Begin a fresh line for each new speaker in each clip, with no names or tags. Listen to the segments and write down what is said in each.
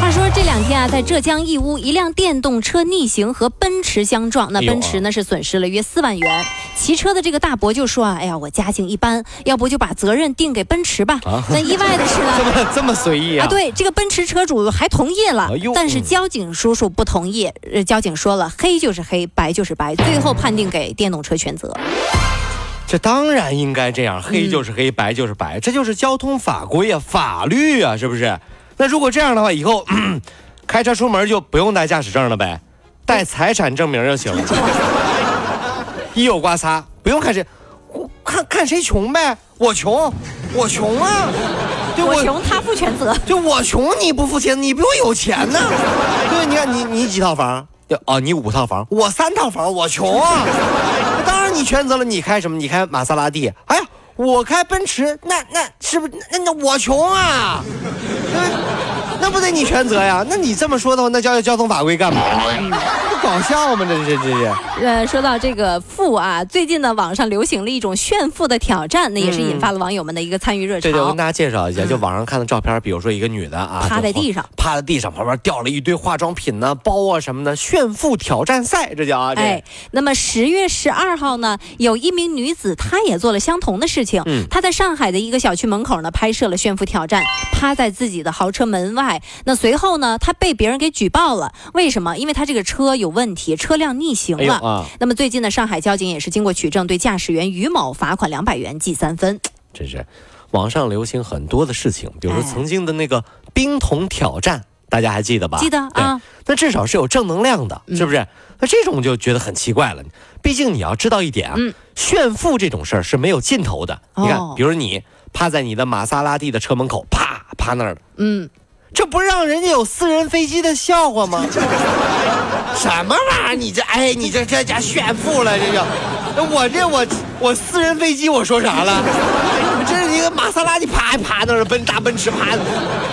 话说这两天啊，在浙江义乌，一辆电动车逆行和奔驰相撞，那奔驰呢是损失了约四万元。骑车的这个大伯就说啊，哎呀，我家境一般，要不就把责任定给奔驰吧。
啊
那意外的是
这。么这么随意啊？
啊，对，这个奔驰车主还同意了
哎，
但是交警叔叔不同意。呃，交警说了，黑就是黑，白就是白，最后判定给电动车全责。
这当然应该这样，黑就是黑，白就是白，这就是交通法规啊，法律啊，是不是？那如果这样的话，以后 开车出门就不用带驾驶证了呗，带财产证明就行了。一有刮擦，不用看谁，我看看谁穷呗，我穷，我穷啊，对
我穷，他负全责。
就我穷，你不付钱，你比我有钱呢。对，你看你你几套房？哦，你五套房，我三套房，我穷啊。那当然你全责了，你开什么？你开玛莎拉蒂？哎呀，我开奔驰，那那是不是那那我穷啊？那那不得你全责呀？那你这么说的话，那交交通法规干嘛？不搞笑吗？这这这是。
呃，说到这个富啊，最近呢，网上流行了一种炫富的挑战，那也是引发了网友们的一个参与热潮。
对对，我跟大家介绍一下，就网上看的照片，比如说一个女的啊，
趴在地上，
趴在地上，旁边掉了一堆化妆品呢、包啊什么的，炫富挑战赛，这叫啊，这
哎，那么十月十二号呢，有一名女子，她也做了相同的事情。
嗯
她在上海的一个小区门口呢，拍摄了炫富挑战，趴在自己的豪车门外。那随后呢，她被别人给举报了。为什么？因为她这个车有问题，车辆逆行了。
哎啊，
那么最近呢，上海交警也是经过取证，对驾驶员于某罚款两百元，记三分。
真是网上流行很多的事情，比如说
哎
曾经的那个冰桶挑战，大家还记得吧？
记得啊，
那至少是有正能量的，
嗯
是不是？那这种就觉得很奇怪了。毕竟你要知道一点啊，
嗯
炫富这种事儿是没有尽头的。你看
哦，
比如你趴在你的玛莎拉蒂的车门口，啪趴那儿了。
嗯，
这不让人家有私人飞机的笑话吗？什么玩意儿？你这哎，你这这家炫富了，这就，我这我我私人飞机我说啥了？这是一个玛莎拉蒂啪啪那儿，奔大奔驰啪，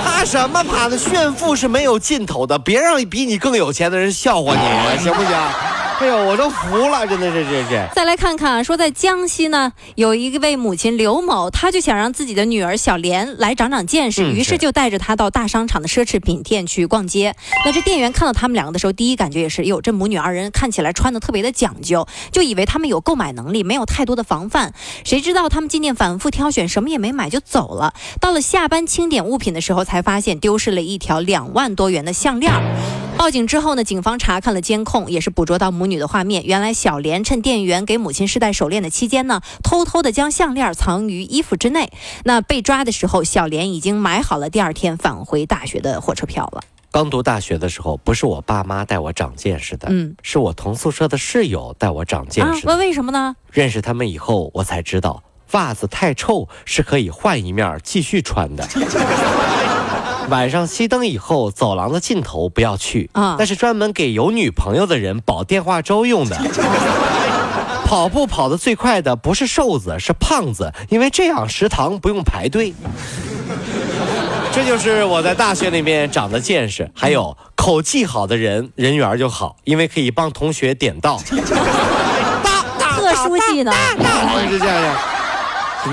啪什么啪的？炫富是没有尽头的，别让比你更有钱的人笑话你，行不行？哎呦，我都服了，真的是这这。
再来看看啊，说在江西呢，有一位母亲刘某，她就想让自己的女儿小莲来长长见识，于是就带着她到大商场的奢侈品店去逛街。那这店员看到他们两个的时候，第一感觉也是，哟，这母女二人看起来穿的特别的讲究，就以为他们有购买能力，没有太多的防范。谁知道他们进店反复挑选，什么也没买就走了。到了下班清点物品的时候，才发现丢失了一条两万多元的项链。报警之后呢，警方查看了监控，也是捕捉到母女的画面。原来小莲趁店员给母亲试戴手链的期间呢，偷偷的将项链藏于衣服之内。那被抓的时候，小莲已经买好了第二天返回大学的火车票了。
刚读大学的时候，不是我爸妈带我长见识的，
嗯
是我同宿舍的室友带我长见
啊
识，的。
问为什么呢？
认识他们以后，我才知道袜子太臭是可以换一面继续穿的。晚上熄灯以后，走廊的尽头不要去，
啊
那是专门给有女朋友的人煲电话粥用的。跑步跑得最快的不是瘦子，是胖子，因为这样食堂不用排队。这就是我在大学里面长的见识。还有口技好的人，人缘就好，因为可以帮同学点到。
特殊技能。
是这样的。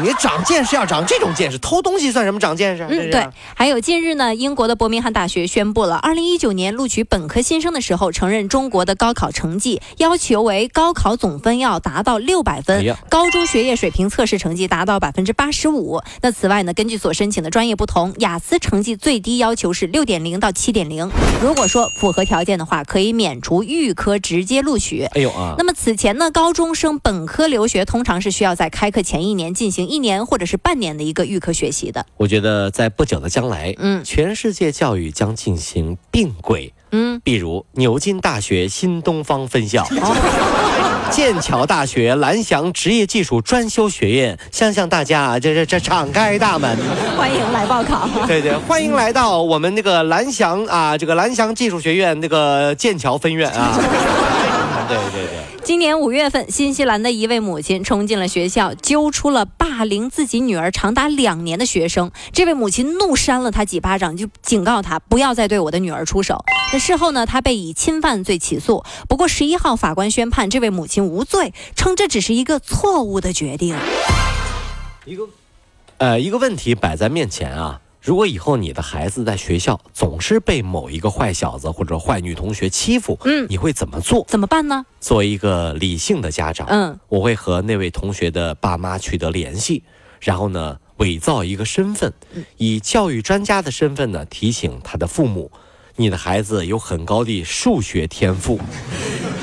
你长见识要长这种见识，偷东西算什么长见识？
嗯，对。还有近日呢，英国的伯明翰大学宣布了，二零一九年录取本科新生的时候，承认中国的高考成绩要求为高考总分要达到六百分，
哎
高中学业水平测试成绩达到百分之八十五。那此外呢，根据所申请的专业不同，雅思成绩最低要求是六点零到七点零。如果说符合条件的话，可以免除预科直接录取。
哎呦啊，
那么此前呢，高中生本科留学通常是需要在开课前一年进行一年或者是半年的一个预科学习的。
我觉得在不久的将来，
嗯
全世界教育将进行并轨，
嗯，
比如牛津大学新东方分校。剑桥大学蓝翔职业技术专修学院，向向大家啊，这这这敞开大门，
欢迎来报考。
对对，欢迎来到我们那个蓝翔啊，这个蓝翔技术学院那个剑桥分院啊，对对对。
今年五月份，新西兰的一位母亲冲进了学校，揪出了霸凌自己女儿长达两年的学生。这位母亲怒扇了他几巴掌，就警告他不要再对我的女儿出手。那事后呢，他被以侵犯罪起诉。不过十一号，法官宣判这位母亲无罪，称这只是一个错误的决定。
一个，呃，一个问题摆在面前啊。如果以后你的孩子在学校总是被某一个坏小子或者坏女同学欺负，嗯，你会怎么做？
怎么办呢？
作为一个理性的家长，嗯，我会和那位同学的爸妈取得联系，然后呢，伪造一个身份，以教育专家的身份呢，提醒他的父母，你的孩子有很高的数学天赋，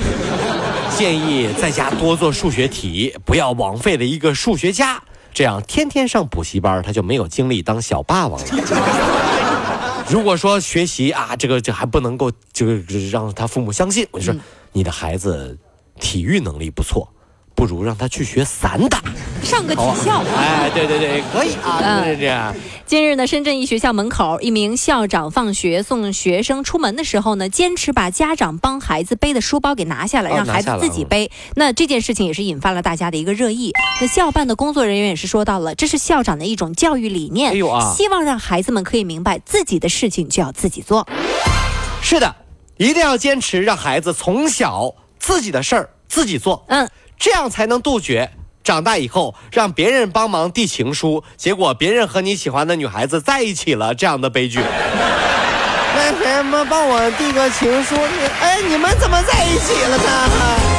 建议在家多做数学题，不要枉费了一个数学家。这样天天上补习班，他就没有精力当小霸王了。如果说学习啊，这个这还不能够，这个让他父母相信，我就说你的孩子体育能力不错。不如让他去学散打，
上个体校。
哎，对对对，可以啊，就是这样。
近日呢，深圳一学校门口，一名校长放学送学生出门的时候呢，坚持把家长帮孩子背的书包给拿下来，让孩子自己背。那这件事情也是引发了大家的一个热议。那校办的工作人员也是说到了，这是校长的一种教育理念，希望让孩子们可以明白自己的事情就要自己做。
是的，一定要坚持让孩子从小自己的事儿自己做。嗯。这样才能杜绝长大以后让别人帮忙递情书，结果别人和你喜欢的女孩子在一起了这样的悲剧。
那谁们，帮我递个情书？哎，你们怎么在一起了呢？